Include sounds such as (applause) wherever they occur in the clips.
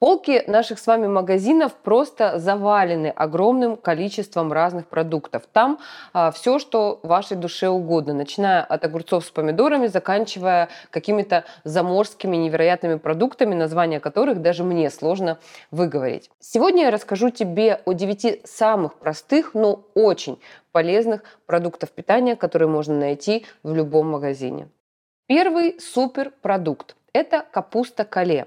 Полки наших с вами магазинов просто завалены огромным количеством разных продуктов. Там а, все, что вашей душе угодно, начиная от огурцов с помидорами, заканчивая какими-то заморскими невероятными продуктами, названия которых даже мне сложно выговорить. Сегодня я расскажу тебе о 9 самых простых, но очень полезных продуктов питания, которые можно найти в любом магазине. Первый суперпродукт это капуста кале.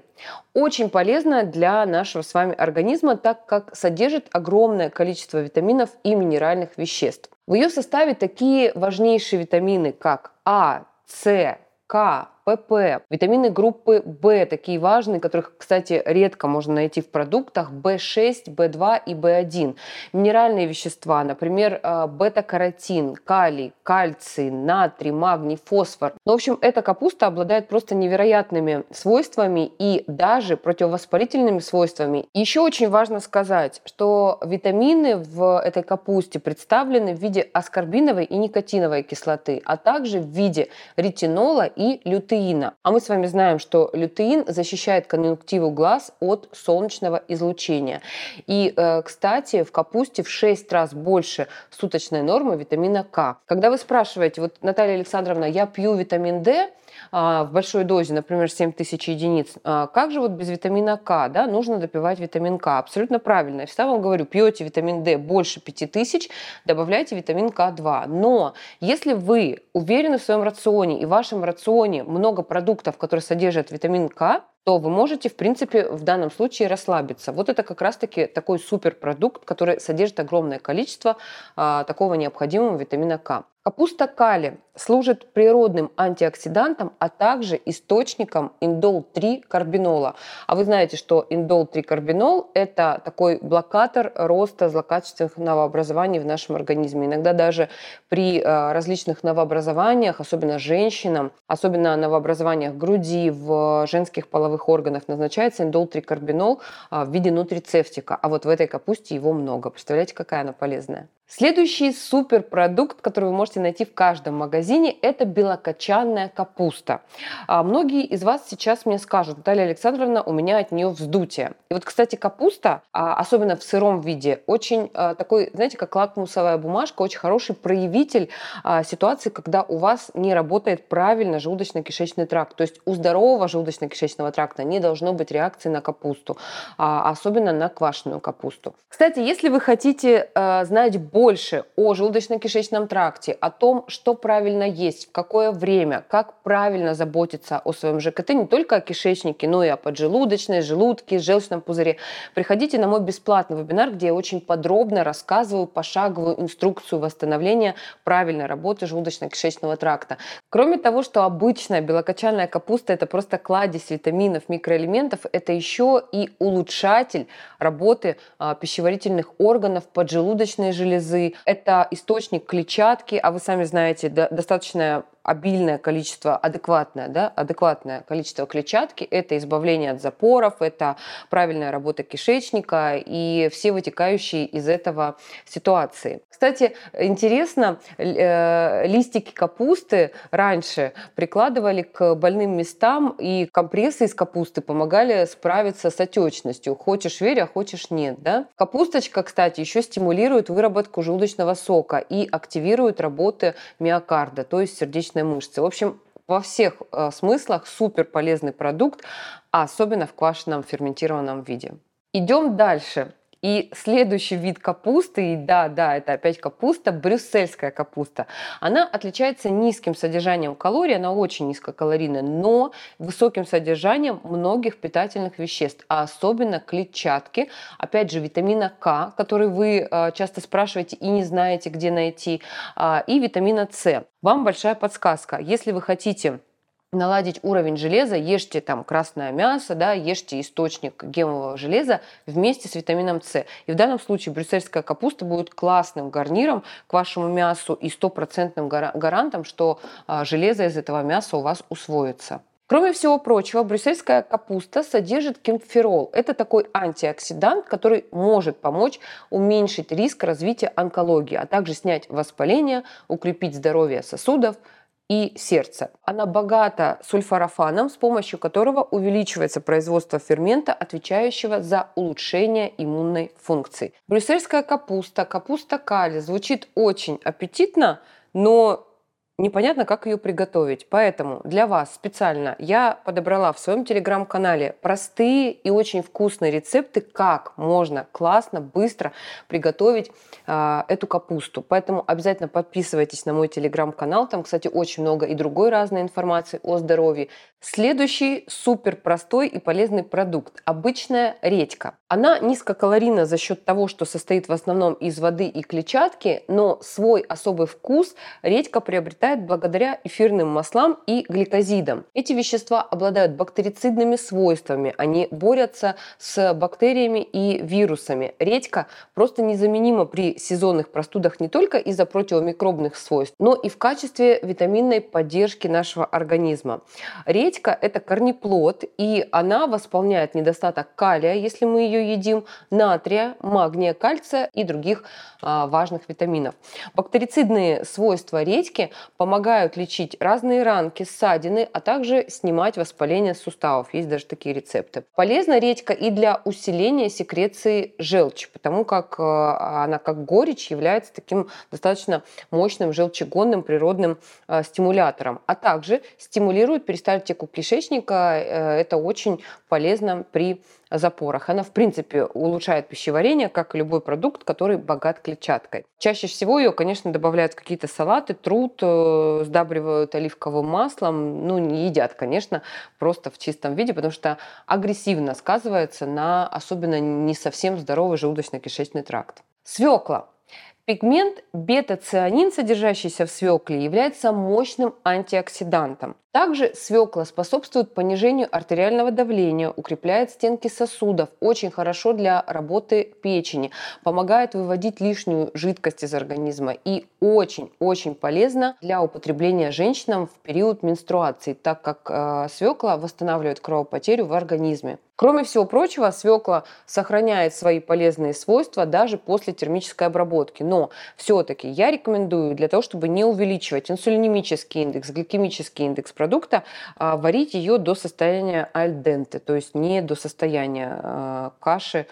Очень полезная для нашего с вами организма, так как содержит огромное количество витаминов и минеральных веществ. В ее составе такие важнейшие витамины, как А, С, К, ПП, витамины группы В, такие важные, которых, кстати, редко можно найти в продуктах, В6, В2 и В1. Минеральные вещества, например, э, бета-каротин, калий, кальций, натрий, магний, фосфор. Ну, в общем, эта капуста обладает просто невероятными свойствами и даже противовоспалительными свойствами. Еще очень важно сказать, что витамины в этой капусте представлены в виде аскорбиновой и никотиновой кислоты, а также в виде ретинола и лютеина лютеина. А мы с вами знаем, что лютеин защищает конъюнктиву глаз от солнечного излучения. И, э, кстати, в капусте в 6 раз больше суточной нормы витамина К. Когда вы спрашиваете, вот, Наталья Александровна, я пью витамин D, а, в большой дозе, например, 7 тысяч единиц, а, как же вот без витамина К, да, нужно допивать витамин К? Абсолютно правильно. Я всегда вам говорю, пьете витамин D больше 5 тысяч, добавляйте витамин К2. Но если вы уверены в своем рационе и в вашем рационе много продуктов, которые содержат витамин К, то вы можете, в принципе, в данном случае расслабиться. Вот это как раз-таки такой суперпродукт, который содержит огромное количество а, такого необходимого витамина К. Капуста кали служит природным антиоксидантом, а также источником индол-3 карбинола. А вы знаете, что индол-3 карбинол – это такой блокатор роста злокачественных новообразований в нашем организме. Иногда даже при э, различных новообразованиях, особенно женщинам, особенно новообразованиях груди, в женских половых органах назначается индол-3 карбинол э, в виде нутрицептика. А вот в этой капусте его много. Представляете, какая она полезная? Следующий суперпродукт, который вы можете найти в каждом магазине, это белокочанная капуста. А многие из вас сейчас мне скажут, Наталья Александровна, у меня от нее вздутие. И вот, кстати, капуста, а, особенно в сыром виде, очень а, такой, знаете, как лакмусовая бумажка, очень хороший проявитель а, ситуации, когда у вас не работает правильно желудочно-кишечный тракт. То есть у здорового желудочно-кишечного тракта не должно быть реакции на капусту, особенно на квашеную капусту. Кстати, если вы хотите знать больше о желудочно-кишечном тракте, о том, что правильно есть, в какое время, как правильно заботиться о своем ЖКТ, не только о кишечнике, но и о поджелудочной, желудке, желчном пузыре, приходите на мой бесплатный вебинар, где я очень подробно рассказываю пошаговую инструкцию восстановления правильной работы желудочно-кишечного тракта. Кроме того, что обычная белокочанная капуста – это просто кладезь витаминов, микроэлементов, это еще и улучшатель работы а, пищеварительных органов, поджелудочной железы, железы, это источник клетчатки, а вы сами знаете, достаточно обильное количество, адекватное, да, адекватное количество клетчатки, это избавление от запоров, это правильная работа кишечника и все вытекающие из этого ситуации. Кстати, интересно, э, листики капусты раньше прикладывали к больным местам, и компрессы из капусты помогали справиться с отечностью. Хочешь верь, а хочешь нет. Да? Капусточка, кстати, еще стимулирует выработку желудочного сока и активирует работы миокарда, то есть сердечной мышечной мышцы. В общем, во всех э, смыслах супер полезный продукт, а особенно в квашеном ферментированном виде. Идем дальше. И следующий вид капусты, и да, да, это опять капуста, брюссельская капуста. Она отличается низким содержанием калорий, она очень низкокалорийная, но высоким содержанием многих питательных веществ, а особенно клетчатки, опять же, витамина К, который вы э, часто спрашиваете и не знаете, где найти, э, и витамина С. Вам большая подсказка. Если вы хотите наладить уровень железа, ешьте там красное мясо, да, ешьте источник гемового железа вместе с витамином С. И в данном случае брюссельская капуста будет классным гарниром к вашему мясу и стопроцентным гарантом, что а, железо из этого мяса у вас усвоится. Кроме всего прочего, брюссельская капуста содержит кемферол. Это такой антиоксидант, который может помочь уменьшить риск развития онкологии, а также снять воспаление, укрепить здоровье сосудов, и сердца. Она богата сульфорафаном, с помощью которого увеличивается производство фермента, отвечающего за улучшение иммунной функции. Брюссельская капуста, капуста кали звучит очень аппетитно, но непонятно, как ее приготовить. Поэтому для вас специально я подобрала в своем телеграм-канале простые и очень вкусные рецепты, как можно классно, быстро приготовить э, эту капусту. Поэтому обязательно подписывайтесь на мой телеграм-канал. Там, кстати, очень много и другой разной информации о здоровье. Следующий супер простой и полезный продукт – обычная редька. Она низкокалорийна за счет того, что состоит в основном из воды и клетчатки, но свой особый вкус редька приобретает благодаря эфирным маслам и гликозидам. Эти вещества обладают бактерицидными свойствами, они борются с бактериями и вирусами. Редька просто незаменима при сезонных простудах не только из-за противомикробных свойств, но и в качестве витаминной поддержки нашего организма. Редька – это корнеплод, и она восполняет недостаток калия, если мы ее едим, натрия, магния, кальция и других а, важных витаминов. Бактерицидные свойства редьки помогают лечить разные ранки, ссадины, а также снимать воспаление суставов. Есть даже такие рецепты. Полезна редька и для усиления секреции желчи, потому как а, она как горечь является таким достаточно мощным желчегонным природным а, стимулятором, а также стимулирует перистальтику кишечника. Э, это очень полезно при запорах. Она, в принципе, улучшает пищеварение, как и любой продукт, который богат клетчаткой. Чаще всего ее, конечно, добавляют в какие-то салаты, труд, э, сдабривают оливковым маслом. Ну, не едят, конечно, просто в чистом виде, потому что агрессивно сказывается на особенно не совсем здоровый желудочно-кишечный тракт. Свекла. Пигмент бета-цианин, содержащийся в свекле, является мощным антиоксидантом. Также свекла способствует понижению артериального давления, укрепляет стенки сосудов, очень хорошо для работы печени, помогает выводить лишнюю жидкость из организма и очень-очень полезно для употребления женщинам в период менструации, так как э, свекла восстанавливает кровопотерю в организме. Кроме всего прочего, свекла сохраняет свои полезные свойства даже после термической обработки. Но все-таки я рекомендую для того, чтобы не увеличивать инсулинемический индекс, гликемический индекс продукта, а, варить ее до состояния альденте, то есть не до состояния а, каши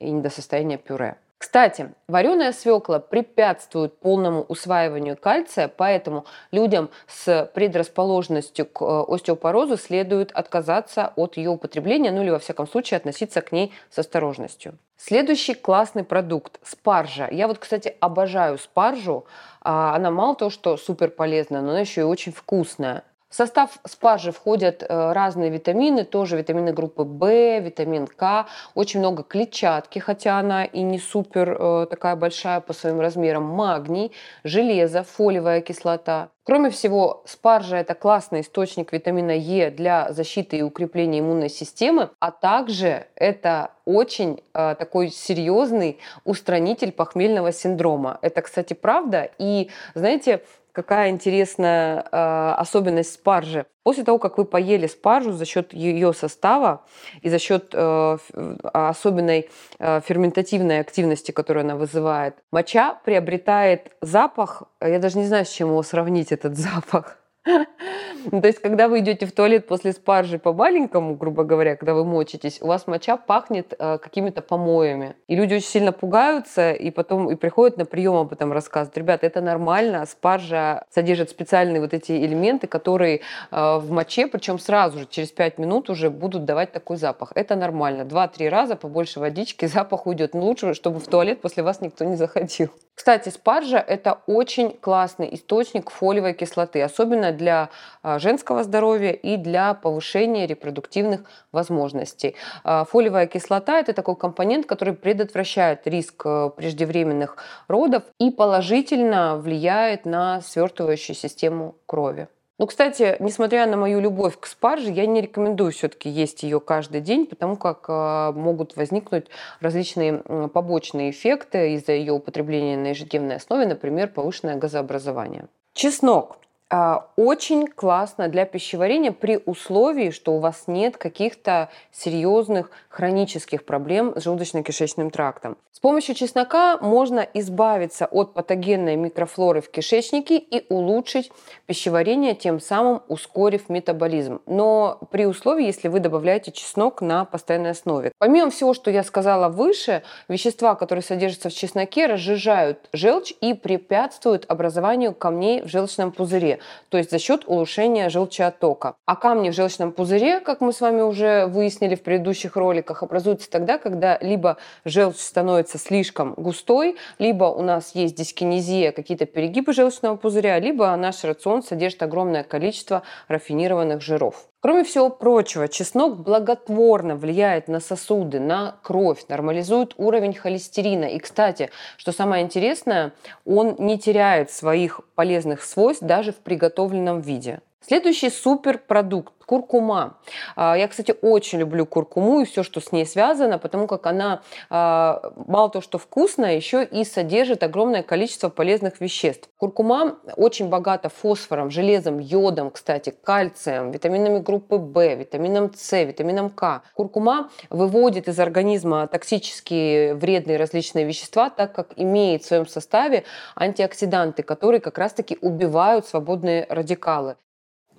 и не до состояния пюре. Кстати, вареная свекла препятствует полному усваиванию кальция, поэтому людям с предрасположенностью к э, остеопорозу следует отказаться от ее употребления, ну или во всяком случае относиться к ней с осторожностью. Следующий классный продукт – спаржа. Я вот, кстати, обожаю спаржу. А, она мало того, что супер полезная, но она еще и очень вкусная. В состав спаржи входят э, разные витамины, тоже витамины группы В, витамин К, очень много клетчатки, хотя она и не супер э, такая большая по своим размерам, магний, железо, фолиевая кислота. Кроме всего, спаржа – это классный источник витамина Е для защиты и укрепления иммунной системы, а также это очень э, такой серьезный устранитель похмельного синдрома. Это, кстати, правда. И, знаете, какая интересная э, особенность спаржи. После того, как вы поели спаржу за счет ее состава и за счет э, особенной э, ферментативной активности, которую она вызывает, моча приобретает запах, я даже не знаю, с чем его сравнить, этот (laughs) запах. Ну, то есть, когда вы идете в туалет после спаржи по-маленькому, грубо говоря, когда вы мочитесь, у вас моча пахнет э, какими-то помоями. И люди очень сильно пугаются, и потом и приходят на прием об этом рассказывать. Ребята, это нормально, спаржа содержит специальные вот эти элементы, которые э, в моче, причем сразу же, через 5 минут уже будут давать такой запах. Это нормально. Два-три раза побольше водички, (laughs) запах уйдет. Но лучше, чтобы в туалет после вас никто не заходил. Кстати, спаржа – это очень классный источник фолиевой кислоты, особенно для а, женского здоровья и для повышения репродуктивных возможностей. А, фолиевая кислота – это такой компонент, который предотвращает риск э, преждевременных родов и положительно влияет на свертывающую систему крови. Ну, кстати, несмотря на мою любовь к спарже, я не рекомендую все-таки есть ее каждый день, потому как э, могут возникнуть различные побочные эффекты из-за ее употребления на ежедневной основе, например, повышенное газообразование. Чеснок. А, очень классно для пищеварения при условии, что у вас нет каких-то серьезных хронических проблем с желудочно-кишечным трактом. С помощью чеснока можно избавиться от патогенной микрофлоры в кишечнике и улучшить пищеварение, тем самым ускорив метаболизм. Но при условии, если вы добавляете чеснок на постоянной основе. Помимо всего, что я сказала выше, вещества, которые содержатся в чесноке, разжижают желчь и препятствуют образованию камней в желчном пузыре то есть за счет улучшения желчеоттока. А камни в желчном пузыре, как мы с вами уже выяснили в предыдущих роликах, образуются тогда, когда либо желчь становится слишком густой, либо у нас есть дискинезия, какие-то перегибы желчного пузыря, либо наш рацион содержит огромное количество рафинированных жиров. Кроме всего прочего, чеснок благотворно влияет на сосуды, на кровь, нормализует уровень холестерина. И, кстати, что самое интересное, он не теряет своих полезных свойств даже в приготовленном виде. Следующий суперпродукт Куркума. А, я, кстати, очень люблю куркуму и все, что с ней связано, потому как она а, мало того, что вкусная, еще и содержит огромное количество полезных веществ. Куркума очень богата фосфором, железом, йодом, кстати, кальцием, витаминами группы В, витамином С, витамином К. Куркума выводит из организма токсические вредные различные вещества, так как имеет в своем составе антиоксиданты, которые как раз-таки убивают свободные радикалы.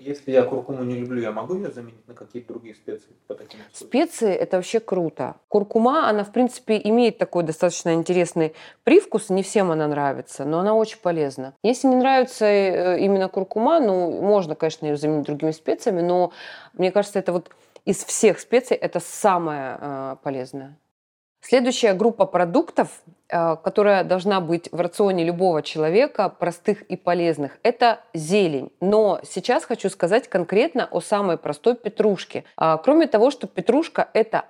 Если я куркуму не люблю, я могу ее заменить на какие-то другие специи по таким Специи – это вообще круто. Куркума, она, в принципе, имеет такой достаточно интересный привкус. Не всем она нравится, но она очень полезна. Если не нравится э, именно куркума, ну, можно, конечно, ее заменить другими специями, но мне кажется, это вот из всех специй это самое э, полезное. Следующая группа продуктов, э, которая должна быть в рационе любого человека, простых и полезных, это зелень. Но сейчас хочу сказать конкретно о самой простой петрушке. А, кроме того, что петрушка это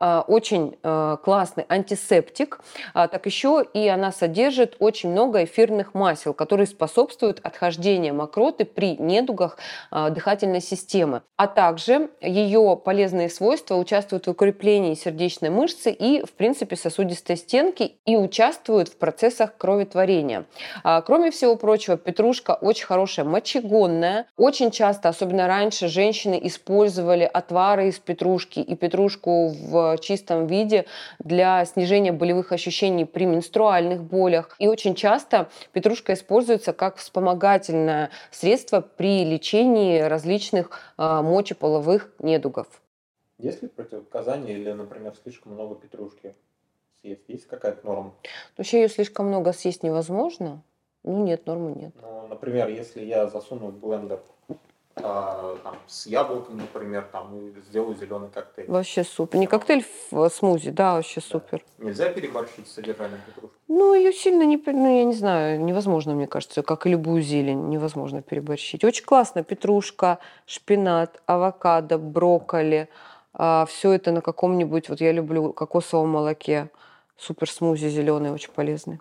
очень а, классный антисептик, а, так еще и она содержит очень много эфирных масел, которые способствуют отхождению мокроты при недугах дыхательной системы. А также ее полезные свойства участвуют в укреплении сердечной мышцы и, в принципе, сосудистой стенки и участвуют в процессах кроветворения. Кроме всего прочего, петрушка очень хорошая мочегонная. Очень часто, особенно раньше, женщины использовали отвары из петрушки и петрушку в чистом виде для снижения болевых ощущений при менструальных болях. И очень часто петрушка используется как вспомогательное средство при лечении различных э, мочеполовых недугов. Есть ли противопоказания или, например, слишком много петрушки съесть? Есть какая-то норма? Вообще ее слишком много съесть невозможно. Ну нет, нормы нет. Ну, например, если я засуну в блендер а, там, с яблоком, например, там, и сделаю зеленый коктейль. Вообще супер. Не коктейль в э, смузи, да, вообще да. супер. Нельзя переборщить с содержанием петрушки? Ну, ее сильно не, ну, я не знаю, невозможно, мне кажется, как и любую зелень, невозможно переборщить. Очень классно. Петрушка, шпинат, авокадо, брокколи. А, все это на каком-нибудь, вот я люблю кокосовом молоке. Супер смузи зеленый, очень полезный.